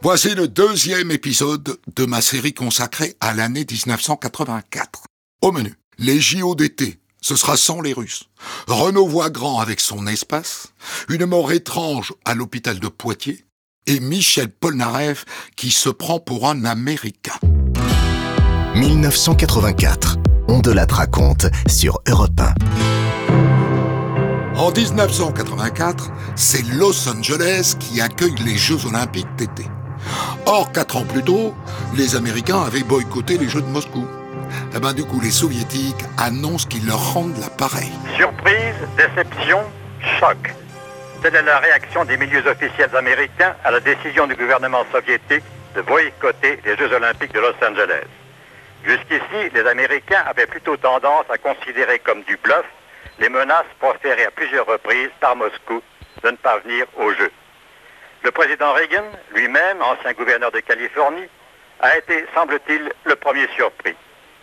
Voici le deuxième épisode de ma série consacrée à l'année 1984. Au menu, les JO d'été, ce sera sans les Russes. Renaud Voigrand avec son espace, une mort étrange à l'hôpital de Poitiers, et Michel Polnareff qui se prend pour un Américain. 1984, on de la raconte sur Europe 1. En 1984, c'est Los Angeles qui accueille les Jeux Olympiques d'été. Or, quatre ans plus tôt, les Américains avaient boycotté les Jeux de Moscou. Eh ben, du coup, les Soviétiques annoncent qu'ils leur rendent l'appareil. Surprise, déception, choc. Telle est la réaction des milieux officiels américains à la décision du gouvernement soviétique de boycotter les Jeux olympiques de Los Angeles. Jusqu'ici, les Américains avaient plutôt tendance à considérer comme du bluff les menaces proférées à plusieurs reprises par Moscou de ne pas venir aux Jeux. Le président Reagan, lui-même, ancien gouverneur de Californie, a été, semble-t-il, le premier surpris,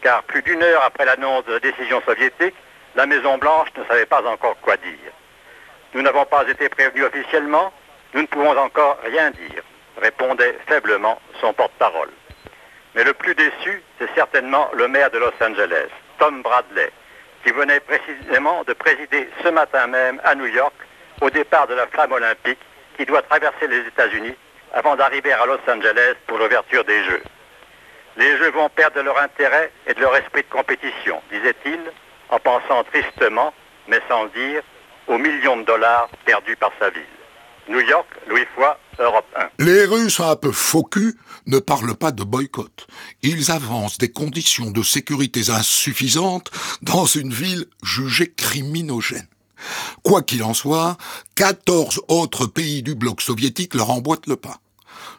car plus d'une heure après l'annonce de la décision soviétique, la Maison-Blanche ne savait pas encore quoi dire. Nous n'avons pas été prévenus officiellement, nous ne pouvons encore rien dire, répondait faiblement son porte-parole. Mais le plus déçu, c'est certainement le maire de Los Angeles, Tom Bradley, qui venait précisément de présider ce matin même à New York au départ de la flamme olympique qui doit traverser les États-Unis avant d'arriver à Los Angeles pour l'ouverture des Jeux. Les Jeux vont perdre de leur intérêt et de leur esprit de compétition, disait-il, en pensant tristement, mais sans dire, aux millions de dollars perdus par sa ville. New York, Louis Foy, Europe 1. Les Russes un peu faux ne parlent pas de boycott. Ils avancent des conditions de sécurité insuffisantes dans une ville jugée criminogène. Quoi qu'il en soit, 14 autres pays du bloc soviétique leur emboîtent le pas.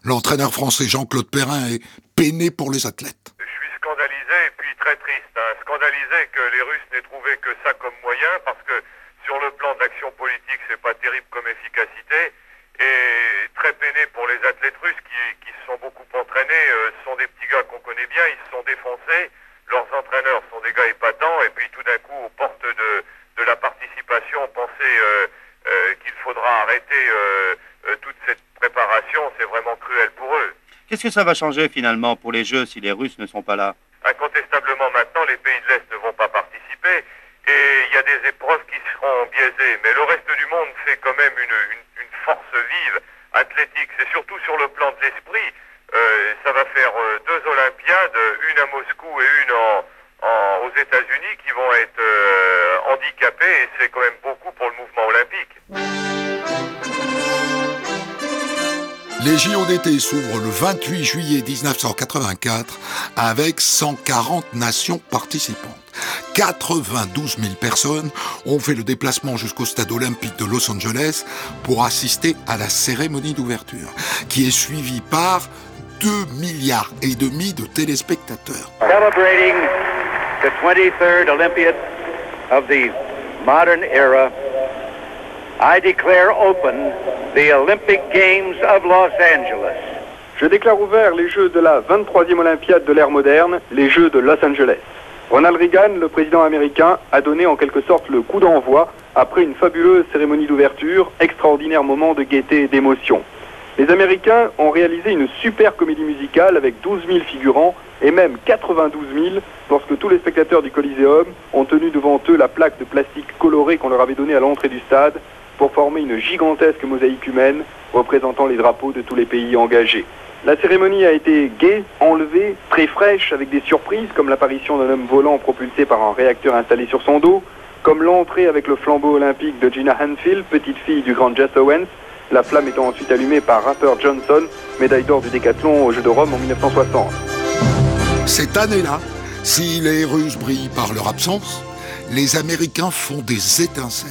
L'entraîneur français Jean-Claude Perrin est peiné pour les athlètes. Je suis scandalisé et puis très triste. Hein. Scandalisé que les Russes n'aient trouvé que ça comme moyen parce que sur le plan de l'action politique, c'est pas terrible comme efficacité. Et très peiné pour les athlètes russes qui, se sont beaucoup entraînés. Euh, ce sont des petits gars qu'on connaît bien, ils se sont défoncés. Leurs entraîneurs sont des gars épatants. Et puis tout d'un coup, aux portes de, de la participation, penser euh, euh, qu'il faudra arrêter toute cette préparation, c'est vraiment cruel pour eux. Qu'est-ce que ça va changer finalement pour les Jeux si les Russes ne sont pas là? Incontestablement maintenant, les pays de l'Est ne vont pas participer et il y a des épreuves qui seront biaisées. Mais le reste du monde fait quand même une, une, force vive, athlétique. C'est surtout sur le plan de l'esprit. Euh, ça va faire euh, deux Olympiades, une à Moscou et une en, aux États-Unis qui vont être euh, et c'est quand même beaucoup pour le mouvement olympique. Les JO d'été s'ouvrent le 28 juillet 1984 avec 140 nations participantes. 92 000 personnes ont fait le déplacement jusqu'au stade olympique de Los Angeles pour assister à la cérémonie d'ouverture, qui est suivie par 2 milliards et demi de téléspectateurs. Celebrating the 23rd Olympiad of the modern era, I declare open the Olympic Games of Los Angeles. Je déclare ouvert les Jeux de la 23e Olympiade de l'ère moderne, les Jeux de Los Angeles. Ronald Reagan, le président américain, a donné en quelque sorte le coup d'envoi après une fabuleuse cérémonie d'ouverture, extraordinaire moment de gaieté et d'émotion. Les Américains ont réalisé une super comédie musicale avec 12 000 figurants et même 92 000 lorsque tous les spectateurs du Coliseum ont tenu devant eux la plaque de plastique colorée qu'on leur avait donnée à l'entrée du stade pour former une gigantesque mosaïque humaine représentant les drapeaux de tous les pays engagés. La cérémonie a été gaie, enlevée, très fraîche, avec des surprises comme l'apparition d'un homme volant propulsé par un réacteur installé sur son dos, comme l'entrée avec le flambeau olympique de Gina Hanfield, petite fille du grand Jess Owens, la flamme étant ensuite allumée par Rapper Johnson, médaille d'or du décathlon aux Jeux de Rome en 1960. Cette année-là, si les Russes brillent par leur absence, les Américains font des étincelles.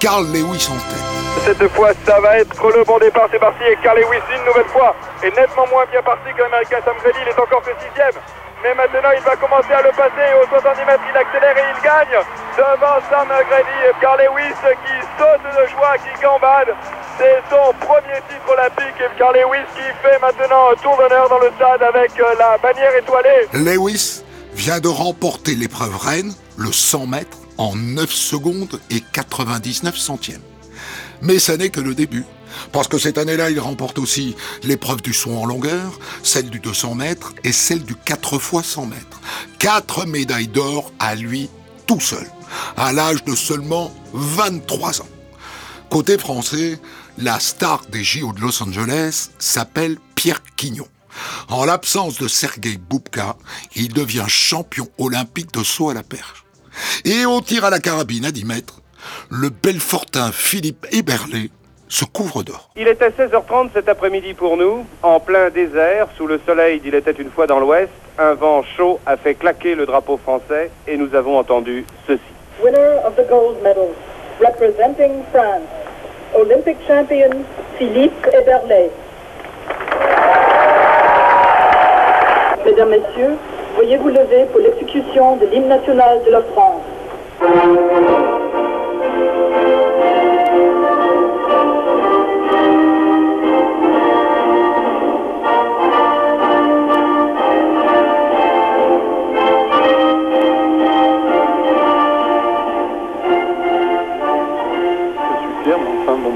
Carl Lewis en tête. Cette fois, ça va être le bon départ, c'est parti. Et Carl Lewis, une nouvelle fois, est nettement moins bien parti que l'Américain Sam Grady. Il est encore que sixième. Mais maintenant, il va commencer à le passer. Au 70 mètres, il accélère et il gagne devant Sam Grady. Et Lewis qui saute de joie, qui gambade. C'est son premier titre olympique. Et Lewis qui fait maintenant un tour d'honneur dans le stade avec euh, la bannière étoilée. Lewis vient de remporter l'épreuve reine, le 100 mètres, en 9 secondes et 99 centièmes. Mais ça n'est que le début. Parce que cette année-là, il remporte aussi l'épreuve du saut en longueur, celle du 200 mètres et celle du 4 x 100 mètres. Quatre médailles d'or à lui tout seul, à l'âge de seulement 23 ans. Côté français, la star des JO de Los Angeles s'appelle Pierre Quignon. En l'absence de Sergei Boubka, il devient champion olympique de saut à la perche. Et au tir à la carabine à 10 mètres, le Belfortin Philippe Héberlé se couvre d'or. Il était 16h30 cet après-midi pour nous, en plein désert, sous le soleil d'il était une fois dans l'ouest. Un vent chaud a fait claquer le drapeau français et nous avons entendu ceci. Winner of the gold medal, representing France, Olympic champion Philippe Eberle. Mesdames, Messieurs, veuillez vous lever pour l'exécution de l'hymne national de la France.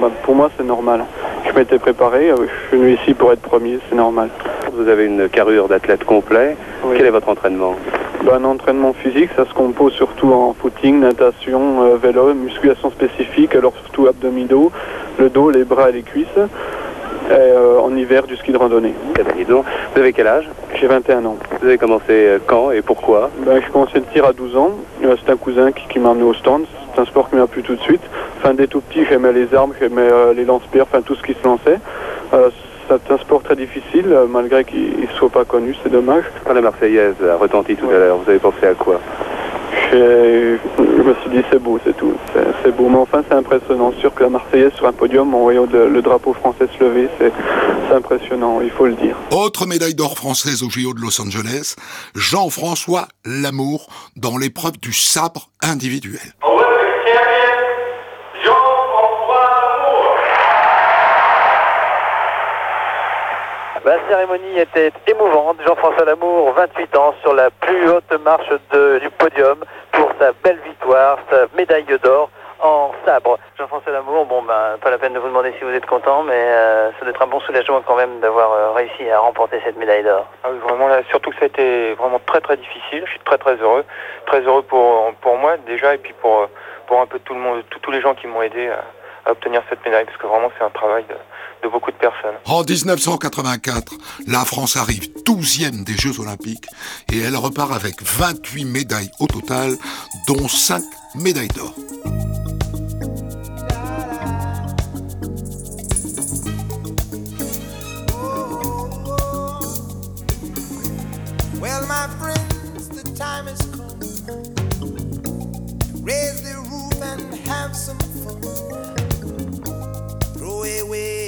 Bah, pour moi, c'est normal. Je m'étais préparé, euh, je suis venu ici pour être premier, c'est normal. Vous avez une carrure d'athlète complet. Quel est votre entraînement? Bah, Un entraînement physique, ça se compose surtout en footing, natation, euh, vélo, musculation spécifique, alors surtout abdominaux, le dos, les bras et les cuisses. Et, euh, en hiver, du ski de randonnée. Vous avez quel âge? J'ai 21 ans. Vous avez commencé quand et pourquoi? Ben, J'ai commencé le tir à 12 ans. C'est un cousin qui, qui m'a amené au stand. C'est un sport qui m'a plu tout de suite. Enfin, dès tout petit, j'aimais les armes, j'aimais les lance-pierres, enfin tout ce qui se lançait. Euh, c'est un sport très difficile, malgré qu'il ne soit pas connu, c'est dommage. Quand la Marseillaise a retenti tout à l'heure, vous avez pensé à quoi? Je me suis dit c'est beau, c'est tout. C'est beau, mais enfin c'est impressionnant. Sûr que la Marseillaise sur un podium en voyant le, drapeau français se lever, c'est impressionnant, il faut le dire. Autre médaille d'or française au JO de Los Angeles, Jean-François Lamour dans l'épreuve du sabre individuel. La cérémonie était émouvante. Jean-François Lamour, 28 ans, sur la plus haute marche du podium pour sa belle victoire, sa médaille d'or en sabre. Jean-François Lamour, bon ben pas la peine de vous demander si vous êtes content, mais euh, ça doit être un bon soulagement quand même d'avoir euh, réussi à remporter cette médaille d'or. Ah oui, vraiment, surtout que ça a été vraiment très très difficile. Je suis très très heureux, très heureux pour, pour moi déjà et puis pour, pour un peu tout le monde, tous les gens qui m'ont aidé à, à obtenir cette médaille parce que vraiment c'est un travail de, de beaucoup de personnes. En 1984, la France arrive 12e des Jeux Olympiques et elle repart avec 28 médailles au total, dont 5 médailles d'or. Well, my friends, the time has come. Raise the roof and have some fun. Throw away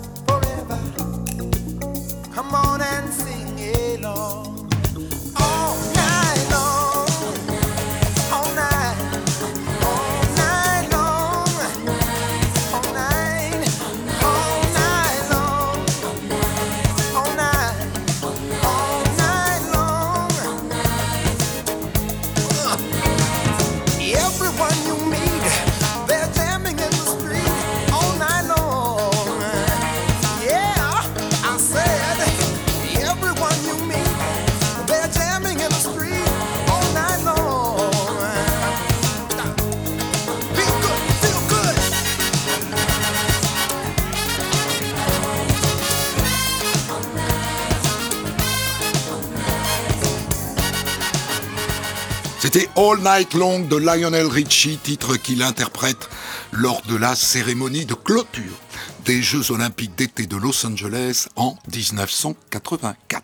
All Night Long de Lionel Richie, titre qu'il interprète lors de la cérémonie de clôture des Jeux Olympiques d'été de Los Angeles en 1984.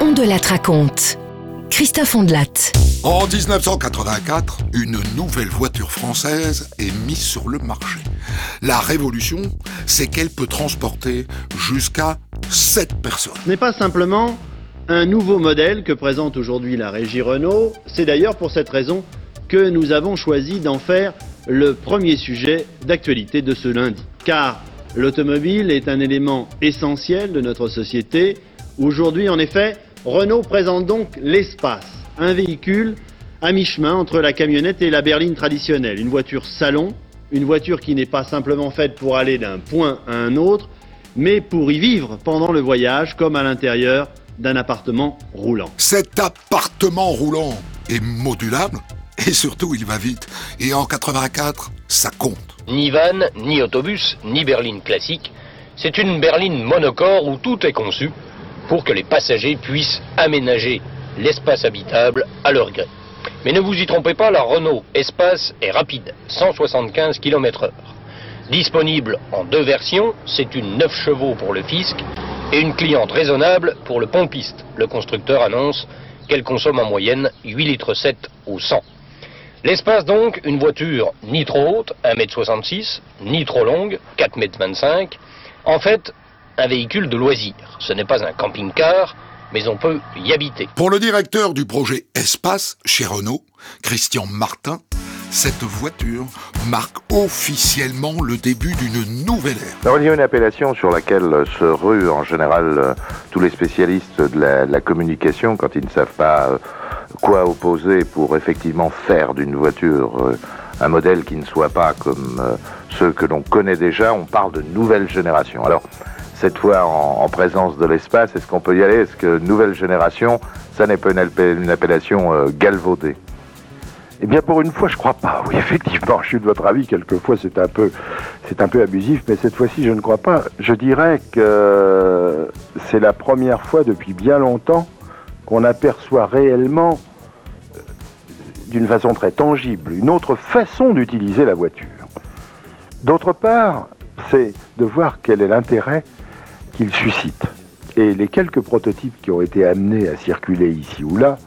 On de la raconte. Christophe Ondelat. En 1984, une nouvelle voiture française est mise sur le marché. La révolution, c'est qu'elle peut transporter jusqu'à 7 personnes. Ce n'est pas simplement un nouveau modèle que présente aujourd'hui la régie Renault. C'est d'ailleurs pour cette raison que nous avons choisi d'en faire le premier sujet d'actualité de ce lundi. Car l'automobile est un élément essentiel de notre société. Aujourd'hui, en effet, Renault présente donc l'espace, un véhicule à mi-chemin entre la camionnette et la berline traditionnelle, une voiture salon, une voiture qui n'est pas simplement faite pour aller d'un point à un autre, mais pour y vivre pendant le voyage comme à l'intérieur d'un appartement roulant. Cet appartement roulant est modulable et surtout il va vite. Et en 84, ça compte. Ni van, ni autobus, ni berline classique. C'est une berline monocore où tout est conçu pour que les passagers puissent aménager l'espace habitable à leur gré. Mais ne vous y trompez pas, la Renault Espace est rapide, 175 km/h. Disponible en deux versions, c'est une 9 chevaux pour le fisc et une cliente raisonnable pour le pompiste. Le constructeur annonce qu'elle consomme en moyenne 8 litres 7 au 100. L'espace donc, une voiture ni trop haute, 1m66, ni trop longue, 4m25. En fait, un véhicule de loisir. Ce n'est pas un camping-car, mais on peut y habiter. Pour le directeur du projet Espace chez Renault, Christian Martin, cette voiture marque officiellement le début d'une nouvelle ère. Alors, il y a une appellation sur laquelle se ruent en général euh, tous les spécialistes de la, communication quand ils ne savent pas euh, quoi opposer pour effectivement faire d'une voiture euh, un modèle qui ne soit pas comme ceux que l'on connaît déjà. On parle de nouvelle génération. Alors, cette fois en, en présence de l'espace, est-ce qu'on peut y aller? Est-ce que nouvelle génération, ça n'est pas une, appel- une appellation galvaudée Eh bien, pour une fois, je crois pas. Oui, effectivement, je suis de votre avis. Quelquefois, c'est un peu, c'est un peu abusif, mais cette fois-ci, je ne crois pas. Je dirais que c'est la première fois depuis bien longtemps qu'on aperçoit réellement, euh, d'une façon très tangible, une autre façon d'utiliser la voiture. D'autre part, c'est de voir quel est l'intérêt qu'il suscite. Et les quelques prototypes qui ont été amenés à circuler ici ou là,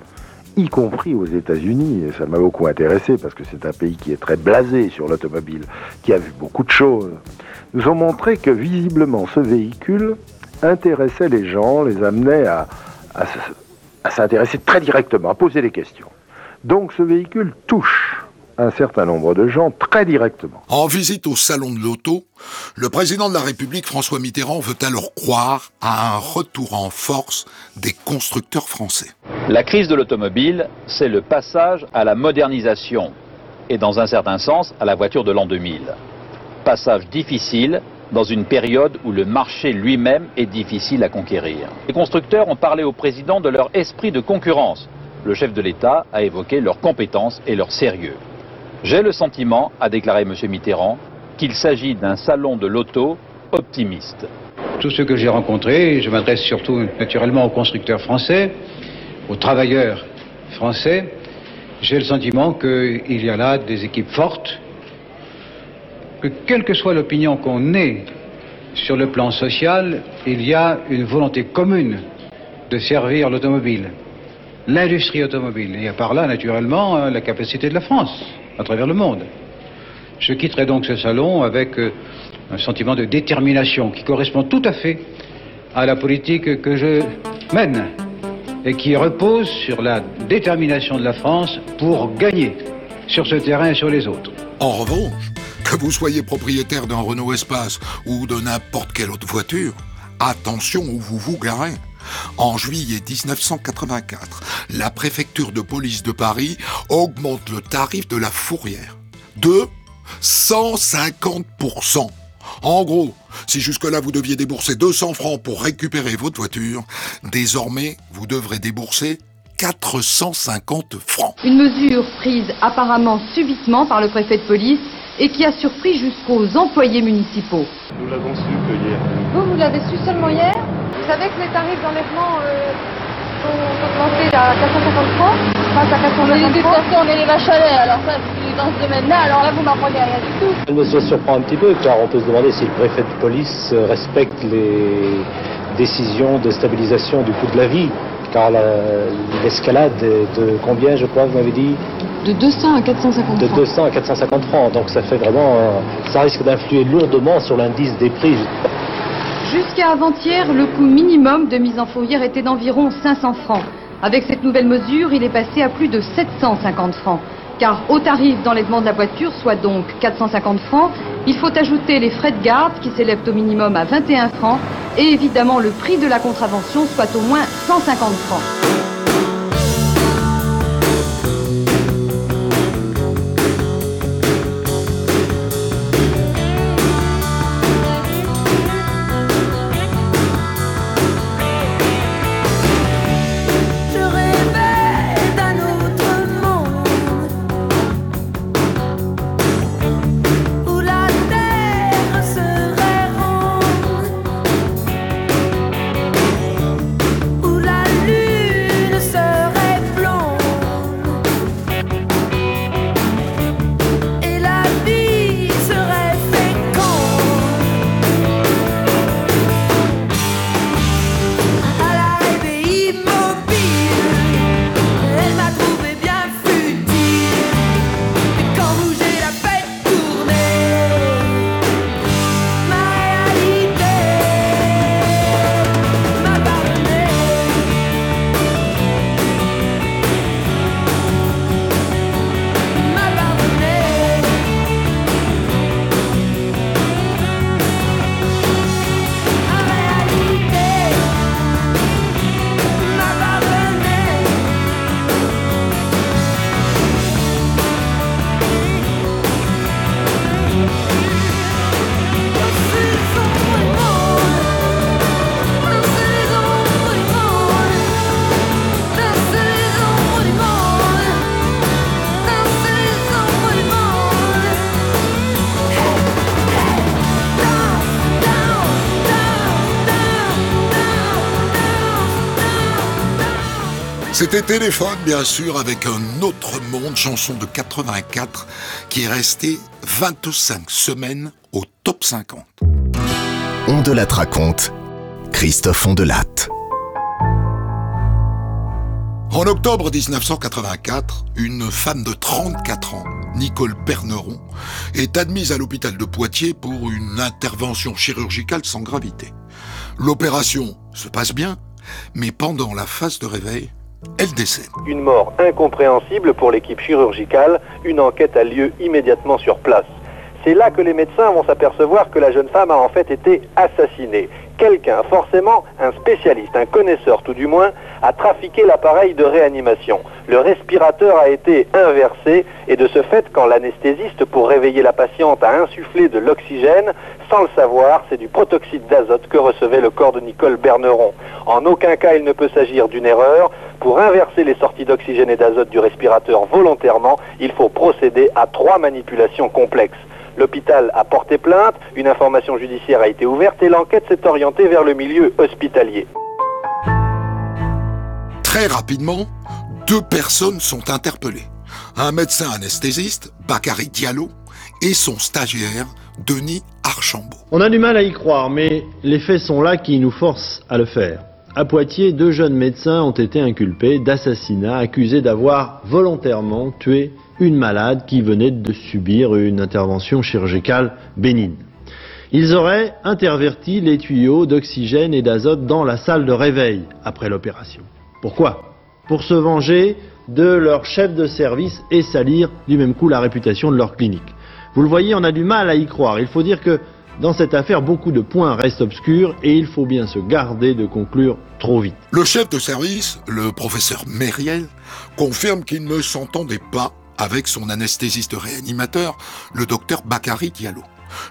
y compris aux États-Unis, et ça m'a beaucoup intéressé parce que c'est un pays qui est très blasé sur l'automobile, qui a vu beaucoup de choses, nous ont montré que visiblement ce véhicule intéressait les gens, les amenait à, s'intéresser très directement, à poser des questions. Donc ce véhicule touche un certain nombre de gens très directement. En visite au salon de l'auto, le président de la République François Mitterrand veut alors croire à un retour en force des constructeurs français. La crise de l'automobile, c'est le passage à la modernisation et dans un certain sens à la voiture de l'an 2000. Passage difficile dans une période où le marché lui-même est difficile à conquérir. Les constructeurs ont parlé au président de leur esprit de concurrence. Le chef de l'État a évoqué leurs compétences et leur sérieux. J'ai le sentiment, a déclaré M. Mitterrand, qu'il s'agit d'un salon de l'auto optimiste. Tous ceux que j'ai rencontrés, je m'adresse surtout naturellement aux constructeurs français, aux travailleurs français, j'ai le sentiment qu'il y a là des équipes fortes, que quelle que soit l'opinion qu'on ait sur le plan social, il y a une volonté commune de servir l'automobile, l'industrie automobile, et par là, naturellement, euh, la capacité de la France à travers le monde. Je quitterai donc ce salon avec euh, un sentiment de détermination qui correspond tout à fait à la politique que je mène et qui repose sur la détermination de la France pour gagner sur ce terrain et sur les autres. En revanche, que vous soyez propriétaire d'un Renault Espace ou de n'importe quelle autre voiture, attention où vous vous garez. En juillet 1984, la préfecture de police de Paris augmente le tarif de la fourrière de 150%. En gros, si jusque-là vous deviez débourser 200 francs pour récupérer votre voiture, désormais vous devrez débourser 450 francs. Une mesure prise apparemment subitement par le préfet de police et qui a surpris jusqu'aux employés municipaux. Nous l'avons su que hier. Vous, vous l'avez su seulement hier? Vous savez que les tarifs d'enlèvement euh, sont augmentés à 450 francs face à 450 De toute francs façon, on est les vaches à lait, alors ça, c'est dans ce domaine-là, alors là, vous m'apprenez rien du tout. Elle me surprend un petit peu car on peut se demander si le préfet de police euh, respecte les décisions de stabilisation du coût de la vie. Car la- l'escalade est de combien, je crois, vous m'avez dit? De 200 à 450 De francs. 200 à 450 francs. Donc ça fait vraiment. ça risque d'influer lourdement sur l'indice des prix. Jusqu'à avant-hier, le coût minimum de mise en fourrière était d'environ 500 francs. Avec cette nouvelle mesure, il est passé à plus de 750 francs. Car au tarif d'enlèvement de la voiture, soit donc 450 francs, il faut ajouter les frais de garde qui s'élèvent au minimum à 21 francs et évidemment le prix de la contravention, soit au moins 150 francs. C'était Téléphone, bien sûr, avec un autre monde, chanson de 84, qui est restée 25 semaines au top 50. On de raconte. Christophe Ondelatte. En octobre 1984, une femme de 34 ans, Nicole Berneron, est admise à l'hôpital de Poitiers pour une intervention chirurgicale sans gravité. L'opération se passe bien, mais pendant la phase de réveil, elle décède. Une mort incompréhensible pour l'équipe chirurgicale. Une enquête a lieu immédiatement sur place. C'est là que les médecins vont s'apercevoir que la jeune femme a en fait été assassinée. Quelqu'un, forcément un spécialiste, un connaisseur tout du moins, a trafiqué l'appareil de réanimation. Le respirateur a été inversé et de ce fait, quand l'anesthésiste, pour réveiller la patiente, a insufflé de l'oxygène, sans le savoir, c'est du protoxyde d'azote que recevait le corps de Nicole Berneron. En aucun cas il ne peut s'agir d'une erreur. Pour inverser les sorties d'oxygène et d'azote du respirateur volontairement, il faut procéder à trois manipulations complexes. L'hôpital a porté plainte, une information judiciaire a été ouverte et l'enquête s'est orientée vers le milieu hospitalier. Très rapidement, deux personnes sont interpellées. Un médecin anesthésiste, Bakary Diallo, et son stagiaire, Denis Archambault. On a du mal à y croire, mais les faits sont là qui nous forcent à le faire. À Poitiers, deux jeunes médecins ont été inculpés d'assassinat, accusés d'avoir volontairement tué une malade qui venait de subir une intervention chirurgicale bénigne. Ils auraient interverti les tuyaux d'oxygène et d'azote dans la salle de réveil après l'opération. Pourquoi? Pour se venger de leur chef de service et salir du même coup la réputation de leur clinique. Vous le voyez, on a du mal à y croire. Il faut dire que dans cette affaire, beaucoup de points restent obscurs et il faut bien se garder de conclure trop vite. Le chef de service, le professeur Mériel, confirme qu'il ne s'entendait pas avec son anesthésiste réanimateur, le docteur Bakary Diallo.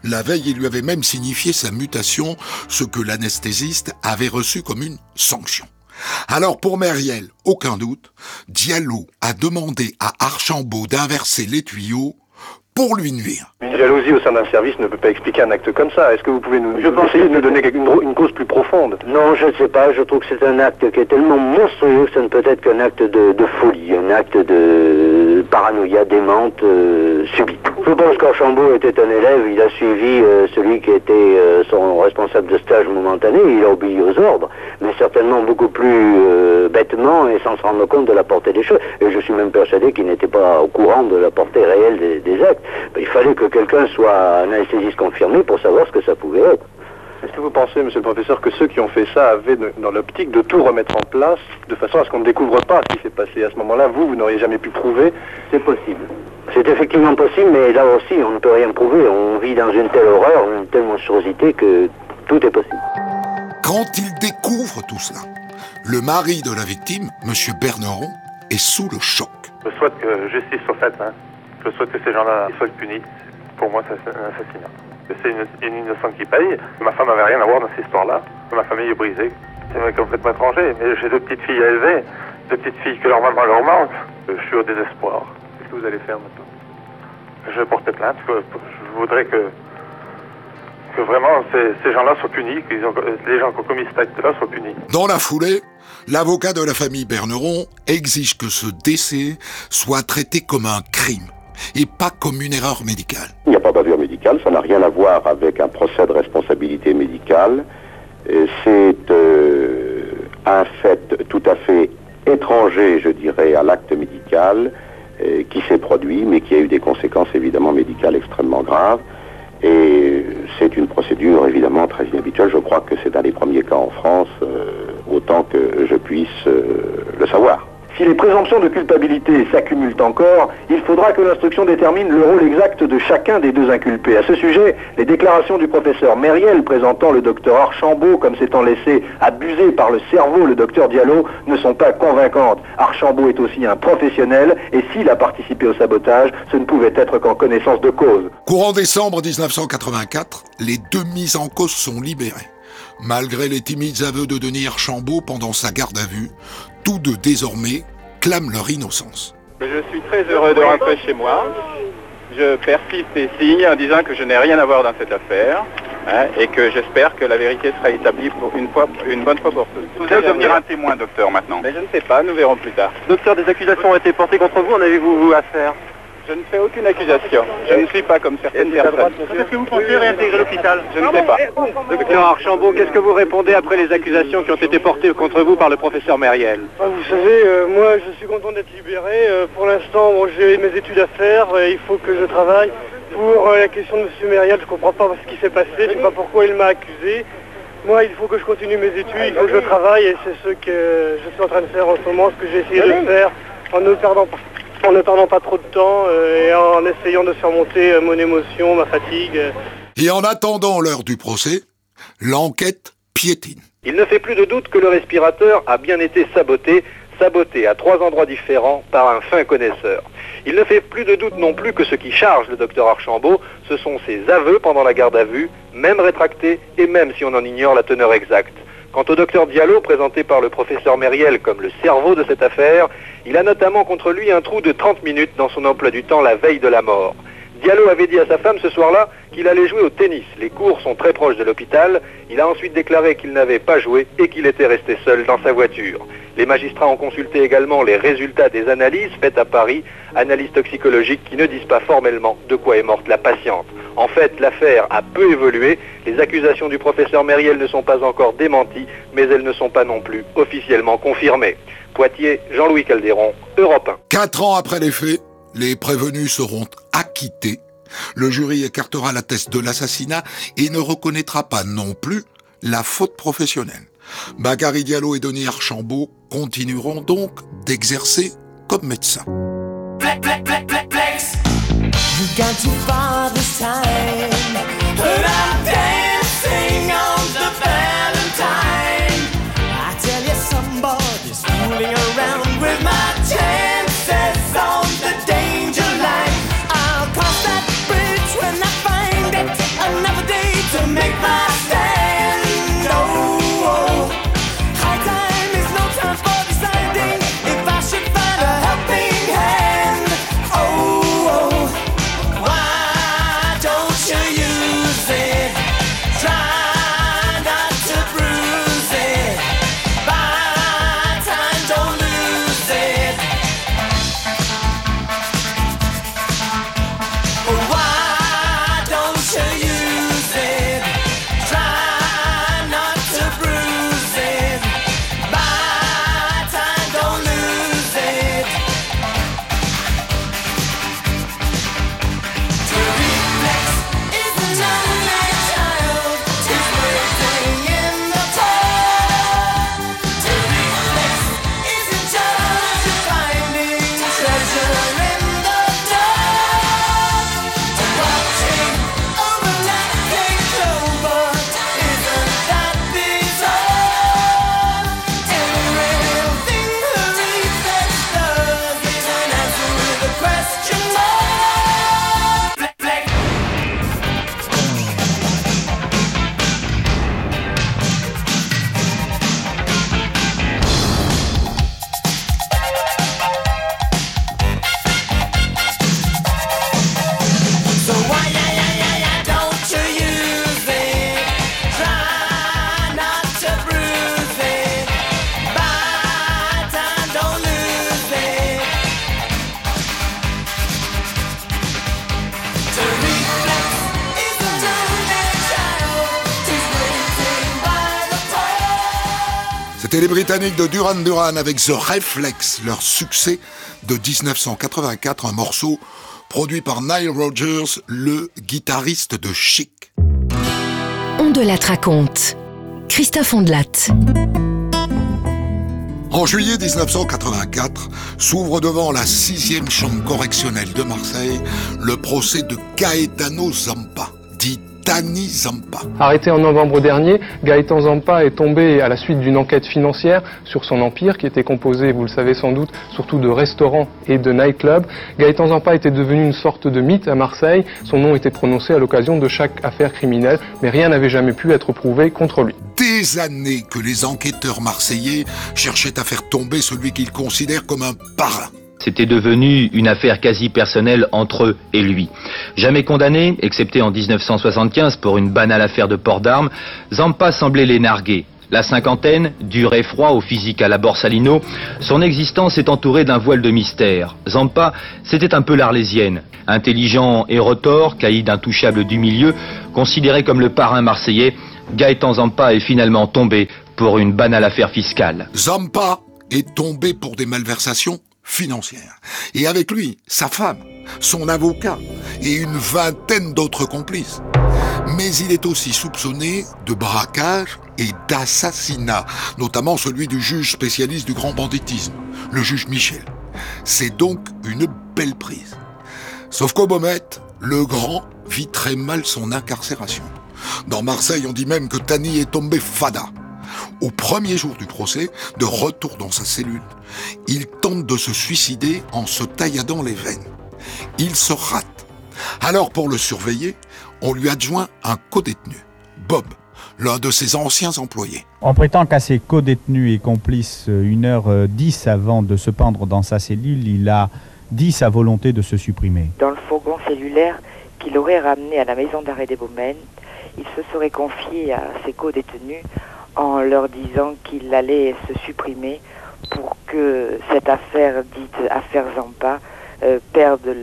La veille, il lui avait même signifié sa mutation, ce que l'anesthésiste avait reçu comme une sanction. Alors pour Mériel, aucun doute, Diallo a demandé à Archambault d'inverser les tuyaux pour lui nuire. Une jalousie au sein d'un service ne peut pas expliquer un acte comme ça. Est-ce que vous pouvez nous essayer de nous donner une, une cause plus profonde? Non, je ne sais pas. Je trouve que c'est un acte qui est tellement monstrueux que ça ne peut être qu'un acte de, de folie, un acte de paranoïa démente euh, subite. suppose qu'Archambault était un élève, il a suivi euh, celui qui était euh, son responsable de stage momentané, il a obéi aux ordres, mais certainement beaucoup plus euh, bêtement et sans se rendre compte de la portée des choses. Et je suis même persuadé qu'il n'était pas au courant de la portée réelle des, des actes. Il fallait que quelqu'un soit un anesthésiste confirmé pour savoir ce que ça pouvait être. Est-ce que vous pensez, monsieur le professeur, que ceux qui ont fait ça avaient de- dans l'optique de tout remettre en place de façon à ce qu'on ne découvre pas ce qui s'est passé À ce moment-là, vous, vous n'auriez jamais pu prouver C'est possible. C'est effectivement possible, mais là aussi, on ne peut rien prouver. On vit dans une telle horreur, une telle monstruosité que tout est possible. Quand il découvre tout cela, le mari de la victime, M. Berneron, est sous le choc. Je souhaite que justice soit faite. Hein. Je souhaite que ces gens-là soient punis. Pour moi, c'est un assassinat. C'est une, une innocente qui paye. Ma femme n'avait rien à voir dans cette histoire-là. Ma famille est brisée. C'est complètement étranger. Mais j'ai deux petites filles à élever. Deux petites filles que leur maman leur manque. Je suis au désespoir. Qu'est-ce que vous allez faire maintenant? Je vais porter plainte. Je je voudrais que, que vraiment ces, ces gens-là soient punis. Que les gens qui ont commis cet acte-là soient punis. Dans la foulée, l'avocat de la famille Berneron exige que ce décès soit traité comme un crime et pas comme une erreur médicale. Il n'y a pas bavure médicale, ça n'a rien à voir avec un procès de responsabilité médicale. Et C'est euh, un fait tout à fait étranger, je dirais, à l'acte médical euh, qui s'est produit, mais qui a eu des conséquences évidemment médicales extrêmement graves. Et c'est une procédure évidemment très inhabituelle. Je crois que c'est un des premiers cas en France, euh, autant que je puisse euh, le savoir. Si les présomptions de culpabilité s'accumulent encore, il faudra que l'instruction détermine le rôle exact de chacun des deux inculpés. À ce sujet, les déclarations du professeur Mériel présentant le docteur Archambault comme s'étant laissé abuser par le cerveau le docteur Diallo ne sont pas convaincantes. Archambault est aussi un professionnel et s'il a participé au sabotage, ce ne pouvait être qu'en connaissance de cause. Courant décembre 1984, les deux mises en cause sont libérés. Malgré les timides aveux de Denis Archambault pendant sa garde à vue, tous deux désormais clament leur innocence. Je suis très heureux de rentrer chez moi. Je persiste et signe en disant que je n'ai rien à voir dans cette affaire hein, et que j'espère que la vérité sera établie pour une fois, une bonne fois pour toutes. Vous allez devenir un témoin, docteur, maintenant. Mais je ne sais pas, nous verrons plus tard. Docteur, des accusations ont été portées contre vous, en avez-vous affaire Je ne fais aucune accusation. Je ne suis pas comme certaines personnes. Est-ce que vous pensez réintégrer l'hôpital Je ne sais pas. Docteur Archambault, qu'est-ce que vous répondez après les accusations qui ont été portées contre vous par le professeur Mériel? Ah, Vous savez, euh, moi je suis content d'être libéré. Euh, pour l'instant, bon, j'ai mes études à faire. euh, il faut que je travaille. Pour euh, la question de M. Mériel, je comprends pas ce qui s'est passé. Je sais pas pourquoi il m'a accusé. Moi, il faut que je continue mes études, il faut que je travaille et c'est ce que je suis en train de faire en ce moment, ce que j'ai essayé de faire en ne perdant pas, en ne perdant pas trop de temps euh, et en essayant de surmonter euh, mon émotion, ma fatigue. euh. Et en attendant l'heure du procès, l'enquête piétine. Il ne fait plus de doute que le respirateur a bien été saboté, saboté à trois endroits différents par un fin connaisseur. Il ne fait plus de doute non plus que ce qui charge le docteur Archambault, ce sont ses aveux pendant la garde à vue, même rétractés et même si on en ignore la teneur exacte. Quant au docteur Diallo, présenté par le professeur Mériel comme le cerveau de cette affaire, il a notamment contre lui un trou de 30 minutes dans son emploi du temps la veille de la mort. Diallo avait dit à sa femme ce soir-là qu'il allait jouer au tennis. Les cours sont très proches de l'hôpital. Il a ensuite déclaré qu'il n'avait pas joué et qu'il était resté seul dans sa voiture. Les magistrats ont consulté également les résultats des analyses faites à Paris, analyses toxicologiques qui ne disent pas formellement de quoi est morte la patiente. En fait, l'affaire a peu évolué. Les accusations du professeur Mériel ne sont pas encore démenties, mais elles ne sont pas non plus officiellement confirmées. Poitiers, Jean-Louis Caldéron, Europe 1. Quatre ans après les faits, les prévenus seront acquittés. Le jury écartera la thèse de l'assassinat et ne reconnaîtra pas non plus la faute professionnelle. Bakary Diallo et Denis Archambault continueront donc d'exercer comme médecins. C'était les Britanniques de Duran Duran avec The Reflex, leur succès de 1984, un morceau produit par Nile Rodgers, le guitariste de Chic. On de la raconte. Christophe Ondelat. En juillet 1984, s'ouvre devant la sixième chambre correctionnelle de Marseille le procès de Gaetano Zampa, dit Zampa. Arrêté en novembre dernier, Gaëtan Zampa est tombé à la suite d'une enquête financière sur son empire qui était composé, vous le savez sans doute, surtout de restaurants et de nightclubs. Gaëtan Zampa était devenu une sorte de mythe à Marseille. Son nom était prononcé à l'occasion de chaque affaire criminelle, mais rien n'avait jamais pu être prouvé contre lui. Des années que les enquêteurs marseillais cherchaient à faire tomber celui qu'ils considèrent comme un parrain. C'était devenu une affaire quasi personnelle entre eux et lui. Jamais condamné, excepté en 1975 pour une banale affaire de port d'armes, Zampa semblait les narguer. La cinquantaine, dur et froid au physique à la Borsalino, son existence est entourée d'un voile de mystère. Zampa, c'était un peu l'arlésienne. Intelligent et retors, caïd intouchable du milieu, considéré comme le parrain marseillais, Gaëtan Zampa est finalement tombé pour une banale affaire fiscale. Zampa est tombé pour des malversations financières. Et avec lui, sa femme, son avocat et une vingtaine d'autres complices. Mais il est aussi soupçonné de braquage et d'assassinat, notamment celui du juge spécialiste du grand banditisme, le juge Michel. C'est donc une belle prise. Sauf qu'au Beaumet, le grand vit très mal son incarcération. Dans Marseille, on dit même que Tani est tombé fada. Au premier jour du procès, de retour dans sa cellule, il tente de se suicider en se tailladant les veines. Il se rate. Alors pour le surveiller, on lui adjoint un co-détenu, Bob, l'un de ses anciens employés. On prétend qu'à ses co-détenus et complices, euh, une heure euh, dix avant de se pendre dans sa cellule, il a dit sa volonté de se supprimer. Dans le fourgon cellulaire qu'il aurait ramené à la maison d'arrêt des Baumettes, il se serait confié à ses co-détenus en leur disant qu'il allait se supprimer pour que cette affaire dite affaire Zampa euh, perde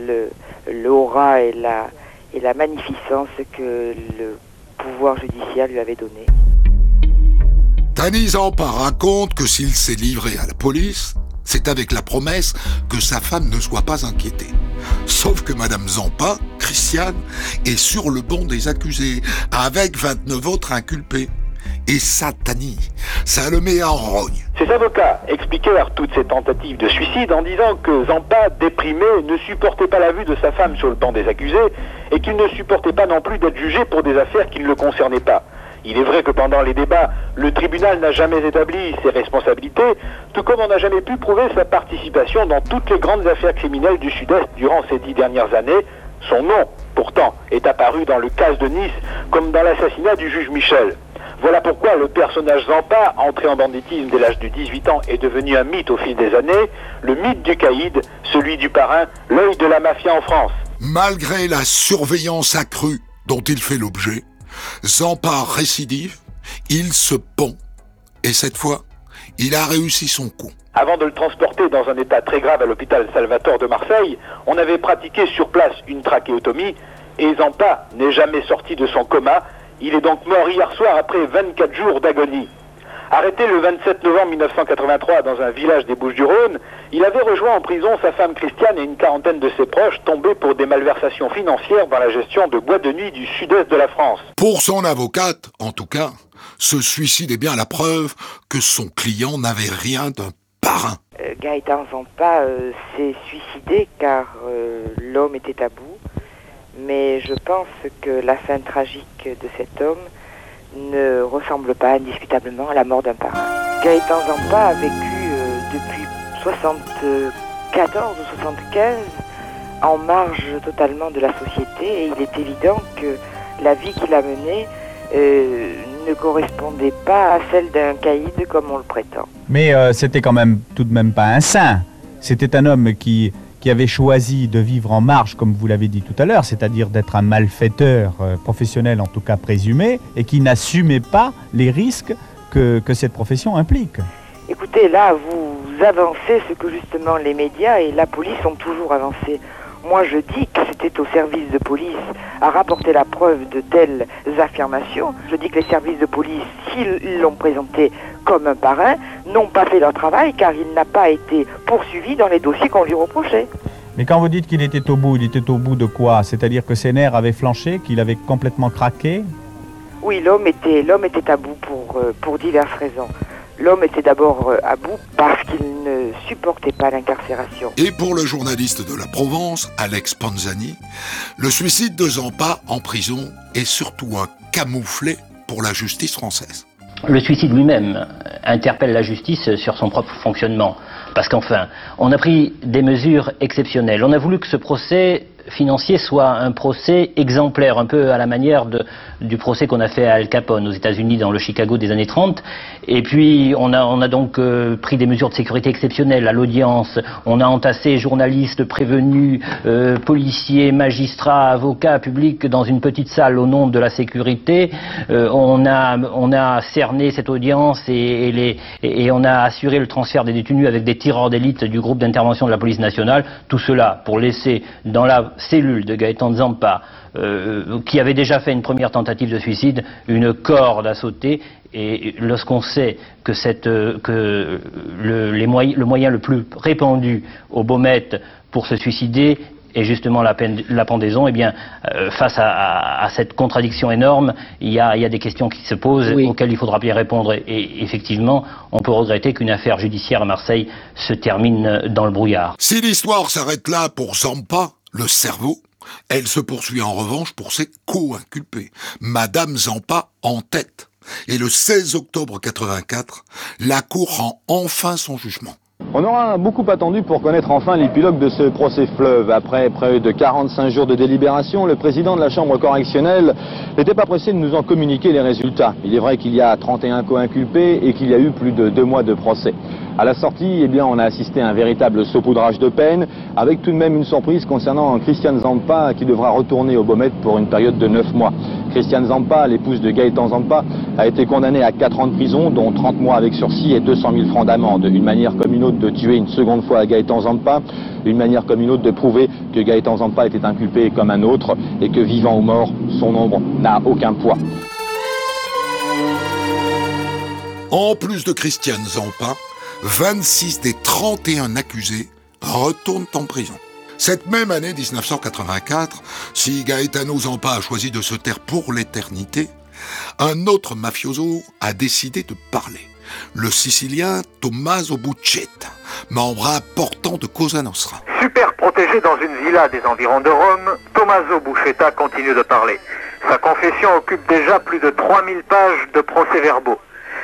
l'aura et la, et la magnificence que le pouvoir judiciaire lui avait donnée. Tani Zampa raconte que s'il s'est livré à la police, c'est avec la promesse que sa femme ne soit pas inquiétée. Sauf que Madame Zampa, Christiane, est sur le banc des accusés, avec 29 autres inculpés. Et ça, Tani, ça le met en rogne. Ses avocats expliquèrent toutes ces tentatives de suicide en disant que Zampa, déprimé, ne supportait pas la vue de sa femme sur le banc des accusés et qu'il ne supportait pas non plus d'être jugé pour des affaires qui ne le concernaient pas. Il est vrai que pendant les débats, le tribunal n'a jamais établi ses responsabilités, tout comme on n'a jamais pu prouver sa participation dans toutes les grandes affaires criminelles du Sud-Est durant ces dix dernières années. Son nom, pourtant, est apparu dans le cas de Nice comme dans l'assassinat du juge Michel. Voilà pourquoi le personnage Zampa, entré en banditisme dès l'âge de 18 ans, est devenu un mythe au fil des années, le mythe du caïd, celui du parrain, l'œil de la mafia en France. Malgré la surveillance accrue dont il fait l'objet, Zampa récidive, il se pond. Et cette fois, il a réussi son coup. Avant de le transporter dans un état très grave à l'hôpital Salvatore de Marseille, on avait pratiqué sur place une trachéotomie et Zampa n'est jamais sorti de son coma. Il est donc mort hier soir après 24 jours d'agonie. Arrêté le 27 novembre 1983 dans un village des Bouches-du-Rhône, il avait rejoint en prison sa femme Christiane et une quarantaine de ses proches tombés pour des malversations financières dans la gestion de boîtes de nuit du sud-est de la France. Pour son avocate, en tout cas, ce suicide est bien la preuve que son client n'avait rien d'un parrain. Euh, Gaëtan Zampa euh, s'est suicidé car euh, l'homme était à bout, mais je pense que la fin tragique de cet homme ne ressemble pas indiscutablement à la mort d'un parrain. Gaëtan Zampa a vécu euh, depuis 74 ou 75 en marge totalement de la société et il est évident que la vie qu'il a menée euh, ne correspondait pas à celle d'un caïd comme on le prétend. Mais euh, c'était quand même tout de même pas un saint. C'était un homme qui, qui avait choisi de vivre en marge, comme vous l'avez dit tout à l'heure, c'est-à-dire d'être un malfaiteur euh, professionnel, en tout cas présumé, et qui n'assumait pas les risques que, que cette profession implique. Écoutez, là, vous avancez ce que justement les médias et la police ont toujours avancé. Moi, je dis que c'était au service de police à rapporter la preuve de telles affirmations. Je dis que les services de police, s'ils l'ont présenté comme un parrain, n'ont pas fait leur travail car il n'a pas été poursuivi dans les dossiers qu'on lui reprochait. Mais quand vous dites qu'il était au bout, il était au bout de quoi? C'est-à-dire que ses nerfs avaient flanché, qu'il avait complètement craqué? Oui, l'homme était, l'homme était à bout pour, euh, pour diverses raisons. L'homme était d'abord euh, à bout parce qu'il ne supportait pas l'incarcération. Et pour le journaliste de la Provence, Alex Panzani, le suicide de Zampa en prison est surtout un camouflet pour la justice française. Le suicide lui-même interpelle la justice sur son propre fonctionnement. Parce qu'enfin, on a pris des mesures exceptionnelles. On a voulu que ce procès financier soit un procès exemplaire, un peu à la manière du procès qu'on a fait à Al Capone aux États-Unis dans le Chicago des années 30. Et puis on a, on a donc euh, pris des mesures de sécurité exceptionnelles à l'audience. On a entassé journalistes, prévenus, euh, policiers, magistrats, avocats, publics dans une petite salle au nom de la sécurité. Euh, on, a, cerné cette audience et on a assuré le transfert des détenus avec des tireurs d'élite du groupe d'intervention de la police nationale. Tout cela pour laisser dans la cellule de Gaëtan Zampa, euh, qui avait déjà fait une première tentative de suicide, une corde à sauter. Et lorsqu'on sait que, cette, euh, que le, les moyens, le moyen le plus répandu au Baumette pour se suicider est justement la, peine, la pendaison, eh bien, euh, face à, à- à cette contradiction énorme, il y, a, il y a des questions qui se posent auxquelles il faudra bien répondre. Et, et effectivement, on peut regretter qu'une affaire judiciaire à Marseille se termine dans le brouillard. Si l'histoire s'arrête là pour Zampa, le cerveau, elle se poursuit en revanche pour ses co-inculpés. Madame Zampa en tête. Et le 16 octobre 84, la Cour rend enfin son jugement. On aura beaucoup attendu pour connaître enfin l'épilogue de ce procès fleuve. Après près de 45 jours de délibération, le président de la Chambre correctionnelle n'était pas pressé de nous en communiquer les résultats. Il est vrai qu'il y a 31 co-inculpés et qu'il y a eu plus de deux mois de procès. À la sortie, eh bien, on a assisté à un véritable saupoudrage de peine, avec tout de même une surprise concernant Christiane Zampa qui devra retourner au Baumette pour une période de 9 mois. Christiane Zampa, l'épouse de Gaëtan Zampa, a été condamnée à 4 ans de prison, dont 30 mois avec sursis et 200 000 francs d'amende. Une manière comme une autre de tuer une seconde fois Gaëtan Zampa, une manière comme une autre de prouver que Gaëtan Zampa était inculpé comme un autre et que vivant ou mort, son ombre n'a aucun poids. En plus de Christiane Zampa, 26 des 31 accusés retournent en prison. Cette même année 1984, si Gaetano Zampa a choisi de se taire pour l'éternité, un autre mafioso a décidé de parler. Le Sicilien Tommaso Buccetta, membre important de Cosa Nostra. Super protégé dans une villa des environs de Rome, Tommaso Buscetta continue de parler. Sa confession occupe déjà plus de 3000 pages de procès-verbaux.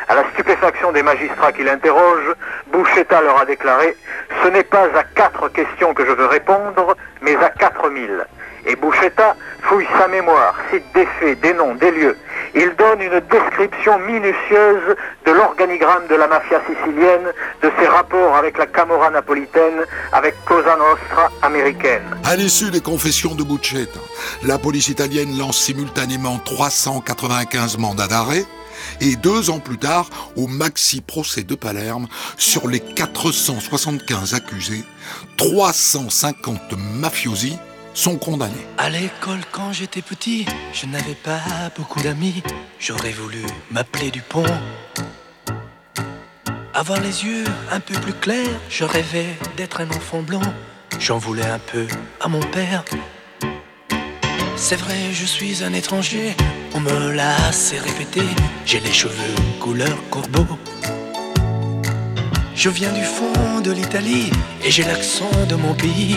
À la stupéfaction des magistrats qui l'interrogent, Buscetta leur a déclaré « Ce n'est pas à quatre questions que je veux répondre, mais à 4000 ». Et Buscetta fouille sa mémoire, cite des faits, des noms, des lieux. Il donne une description minutieuse de l'organigramme de la mafia sicilienne, de ses rapports avec la Camorra napolitaine, avec Cosa Nostra américaine. À l'issue des confessions de Buccetta, la police italienne lance simultanément 395 mandats d'arrêt et deux ans plus tard, au maxi procès de Palerme, sur les 475 accusés, 350 mafiosi sont condamnés. À l'école, quand j'étais petit, je n'avais pas beaucoup d'amis. J'aurais voulu m'appeler Dupont. Avoir les yeux un peu plus clairs, je rêvais d'être un enfant blond. J'en voulais un peu à mon père. C'est vrai, je suis un étranger, on me l'a assez répété. J'ai les cheveux couleur corbeau. Je viens du fond de l'Italie et j'ai l'accent de mon pays,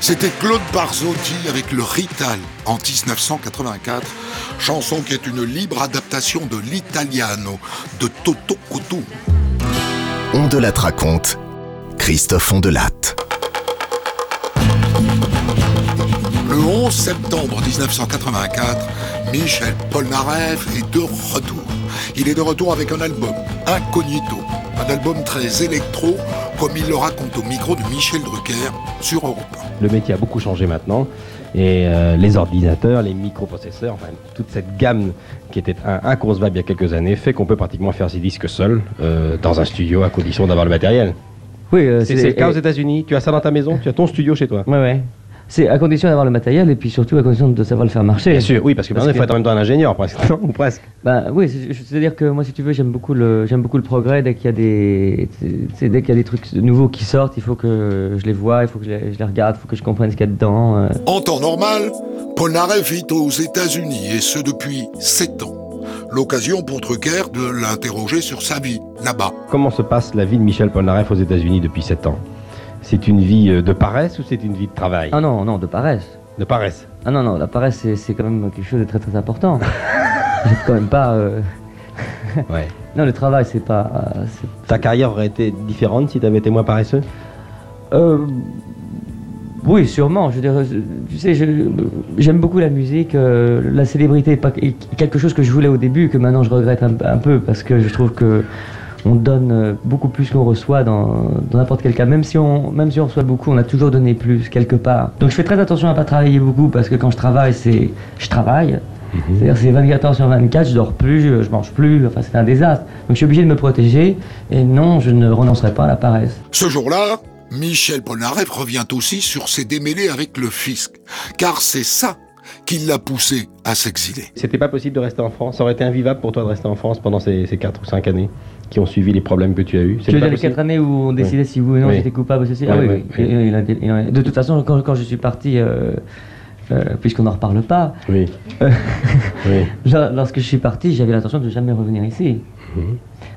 C'était Claude Barzotti avec le Rital en 1984, chanson qui est une libre adaptation de l'italiano de Toto Cotugno. On de la raconte. Christophe Ondelatte. Le 11 septembre 1984, Michel Polnareff est de retour. Il est de retour avec un album, Incognito, un album très électro, comme il le raconte au micro de Michel Drucker sur Europe Le métier a beaucoup changé maintenant. Et euh, les ordinateurs, les microprocesseurs, enfin, toute cette gamme qui était un- inconcevable il y a quelques années fait qu'on peut pratiquement faire ses disques seul euh, dans un studio à condition d'avoir le matériel. Oui, euh, c'est c'est le cas aux États-Unis. Tu as ça dans ta maison, tu as ton studio chez toi? Ouais, ouais. C'est à condition d'avoir le matériel et puis surtout à condition de savoir le faire marcher. Bien sûr, oui, parce que maintenant il faut être en même temps un ingénieur presque, non Ou presque. Bah oui, c'est- c'est-à-dire que moi, si tu veux, j'aime beaucoup le, j'aime beaucoup le progrès. Dès qu'il y a des, dès qu'il y a des trucs nouveaux qui sortent, il faut que je les vois, il faut que je les, je les regarde, il faut que je comprenne ce qu'il y a dedans. euh. En temps normal, Polnareff vit aux États-Unis et ce depuis 7 ans. L'occasion pour Drucker de l'interroger sur sa vie là-bas. Comment se passe la vie de Michel Polnareff aux États-Unis depuis 7 ans? C'est une vie euh, de paresse ou c'est une vie de travail? Ah non, non, de paresse. De paresse Ah non, non, la paresse, c'est, c'est quand même quelque chose de très très important. J'ai quand même pas. euh, Ouais. Non, le travail, c'est pas. euh, c'est- Ta carrière aurait été différente si tu avais été moins paresseux? Euh, oui, sûrement. Je veux dire, euh, tu sais, j'aime beaucoup la musique. euh, la célébrité est, pas, est quelque chose que je voulais au début, que maintenant je regrette un, un peu parce que je trouve que on donne euh, beaucoup plus qu'on reçoit dans n'importe quel cas. Même si on même si on reçoit beaucoup, on a toujours donné plus quelque part. Donc je fais très attention à pas travailler beaucoup parce que quand je travaille, c'est je travaille. C'est-à-dire c'est 24 heures sur 24, je dors plus, je, je mange plus, enfin c'est un désastre. Donc je suis obligé de me protéger et non, je ne renoncerai pas à la paresse. Ce jour-là, Michel Polnareff revient aussi sur ses démêlés avec le fisc, car c'est ça qui l'a poussé à s'exiler. C'était pas possible de rester en France Ça aurait été invivable pour toi de rester en France pendant ces, ces 4 ou 5 années qui ont suivi les problèmes que tu as eus Tu veux dire les quatre années où on décidait si oui ou non Oui. j'étais coupable ou ceci Oui, Ah oui, oui, De toute façon, quand, quand je suis parti, euh, euh, puisqu'on n'en reparle pas, Oui. euh, lorsque je suis parti, j'avais l'intention de jamais revenir ici.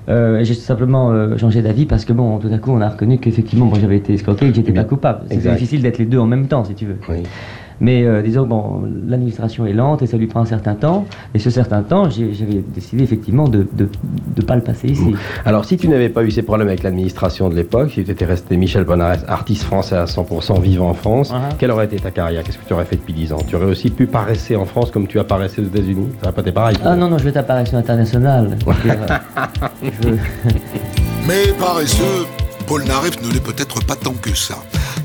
Et j'ai simplement changé d'avis parce que bon, tout à coup, on a reconnu qu'effectivement, bon, j'avais été escroqué et que j'étais pas coupable. C'est difficile d'être les deux en même temps, si tu veux. Mais euh, disons, bon, l'administration est lente et ça lui prend un certain temps. Et ce certain temps, j'avais décidé effectivement de ne pas le passer ici. Alors, si tu n'avais pas eu ces problèmes avec l'administration de l'époque, si tu étais resté Michel Polnareff, artiste français à 100%, vivant en France, Uh-huh. quelle aurait été ta carrière? Qu'est-ce que tu aurais fait depuis 10 ans? Tu aurais aussi pu paresser en France comme tu as paressé aux États-Unis? Ça n'aurait pas été pareil Ah non, non, je vais t'apparaître. Je dire, euh, je- Mais paresseux, Polnareff ne l'est peut-être pas tant que ça,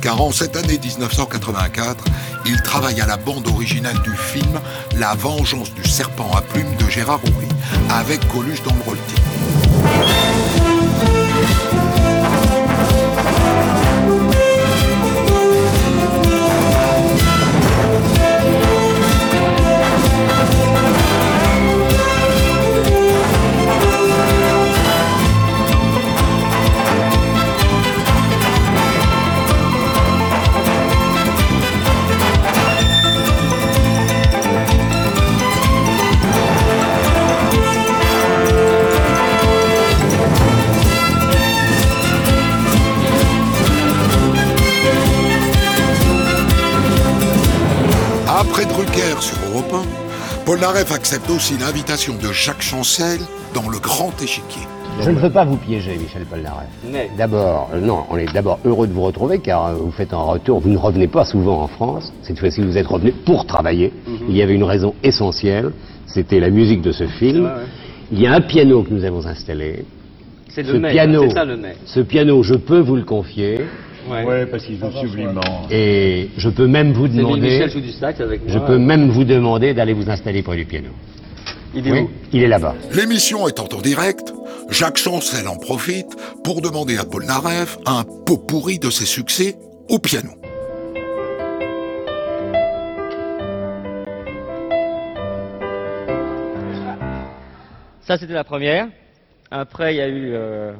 car en cette année 1984, il travaille à la bande originale du film La vengeance du serpent à plumes de Gérard Houry, avec Coluche dans. Après Drucker sur Europe 1, Polnareff accepte aussi l'invitation de Jacques Chancel dans le grand échiquier. Je ne veux pas vous piéger, Michel Polnareff. D'abord, euh, non, on est d'abord heureux de vous retrouver car euh, vous faites un retour, vous ne revenez pas souvent en France. Cette fois-ci, vous êtes revenu pour travailler. Il y avait une raison essentielle, c'était la musique de ce film. Il y a un piano que nous avons installé. C'est ce le piano, c'est ça, le. Ce piano, je peux vous le confier. Ouais. parce qu'il joue sublimement. Et je peux même vous demander. Michel joue du sax avec Je peux même vous demander d'aller vous installer près du piano. Il est Oui, où? Il est là-bas. L'émission étant en direct, Jacques Chancel en profite pour demander à Polnareff un pot pourri de ses succès au piano. Ça, c'était la première. Après, il y a eu. euh,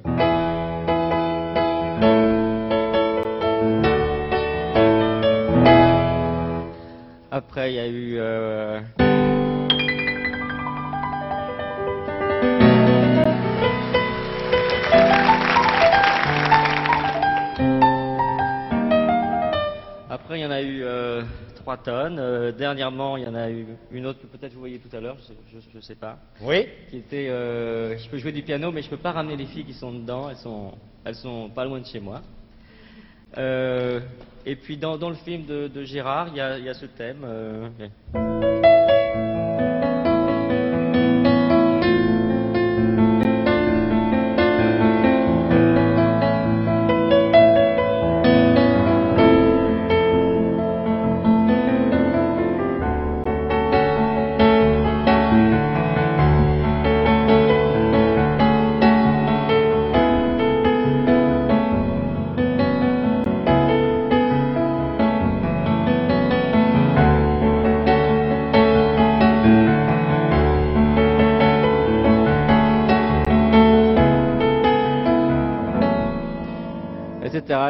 Après, il y a eu. euh, Après, il y en a eu euh, 3 tonnes. Euh, dernièrement, il y en a eu une autre que peut-être vous voyez tout à l'heure, je ne sais pas. Oui. Qui était. euh, je peux jouer du piano, mais je peux pas ramener les filles qui sont dedans. Elles sont, elles sont pas loin de chez moi. Euh, et puis dans, le film de, Gérard, il y a, il y a ce thème.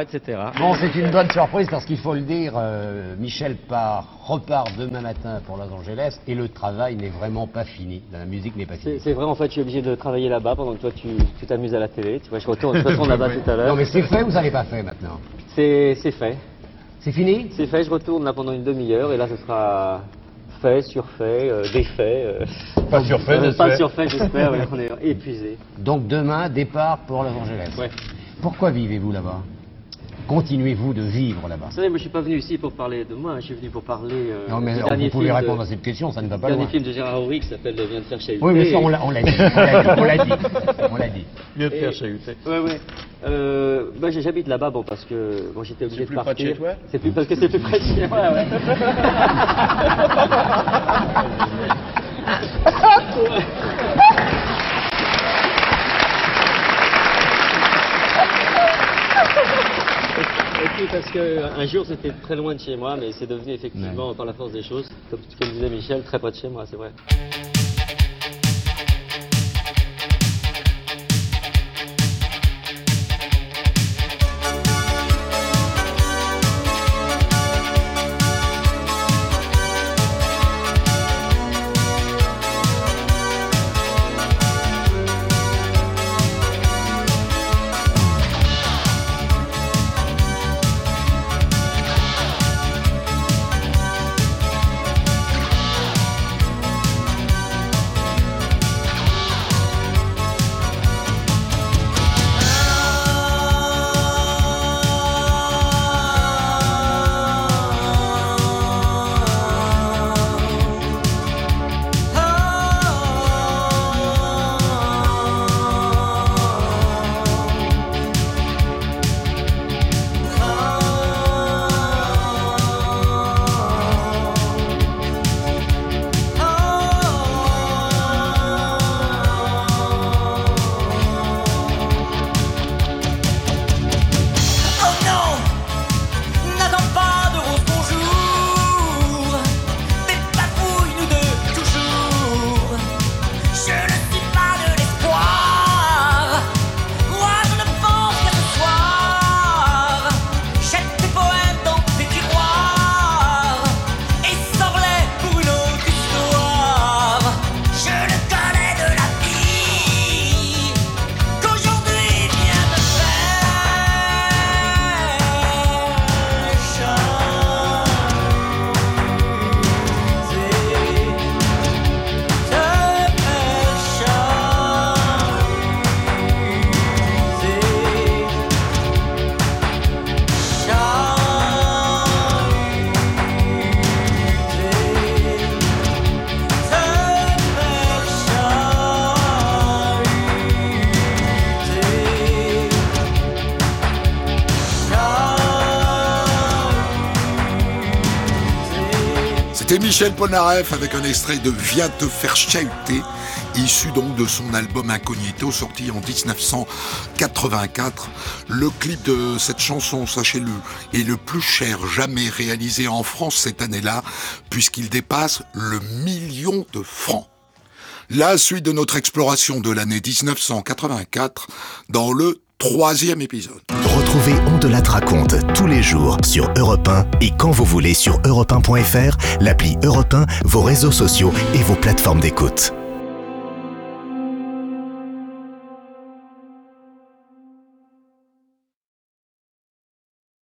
Etc.. Bon, c'est une bonne surprise parce qu'il faut le dire, euh, Michel part, repart demain matin pour Los Angeles et le travail n'est vraiment pas fini. La musique n'est pas finie. C'est vrai, en fait, je suis obligé de travailler là-bas pendant que toi tu t'amuses à la télé. Tu vois, je retourne, je retourne là-bas tout à l'heure. Non, mais c'est fait ou ça n'est pas fait maintenant? C'est c'est fait. C'est fini? C'est fait, je retourne là pendant une demi-heure et là ce sera fait, surfait, euh, défait. euh, Pas surfait, euh. Pas surfait, j'espère, on est épuisé. Donc demain, départ pour Los Angeles. Ouais. Pourquoi vivez-vous là-bas? Continuez-vous de vivre là-bas Vous savez, moi je suis pas venu ici pour parler de moi, je suis venu pour parler euh, Non, mais du alors, dernier vous pouvez film répondre de, à cette question, ça ne va pas dernier loin. film de Gérard Horry qui s'appelle Vient de faire chahuter. Oui, mais ça, on l'a on l'a dit. On l'a dit. On l'a dit. On l'a dit. Vient de faire chahuter. Ouais, ouais. Euh, bah, j'habite là-bas, bon, parce que bon, j'étais obligé de plus près de partir. chez toi? C'est plus parce que c'est plus près de chez moi, ouais. Et puis parce qu'un jour c'était très loin de chez moi, mais c'est devenu effectivement par la force des choses, comme, comme disait Michel, très près de chez moi, c'est vrai. Michel Polnareff avec un extrait de Viens te faire chahuter, issu donc de son album Incognito, sorti en 1984. Le clip de cette chanson, sachez-le, est le plus cher jamais réalisé en France cette année-là, puisqu'il dépasse le million de francs. La suite de notre exploration de l'année 1984 dans le troisième épisode. Retrouvez On de la raconte tous les jours sur Europe 1 et quand vous voulez sur europe1.fr, l'appli Europe 1, vos réseaux sociaux et vos plateformes d'écoute.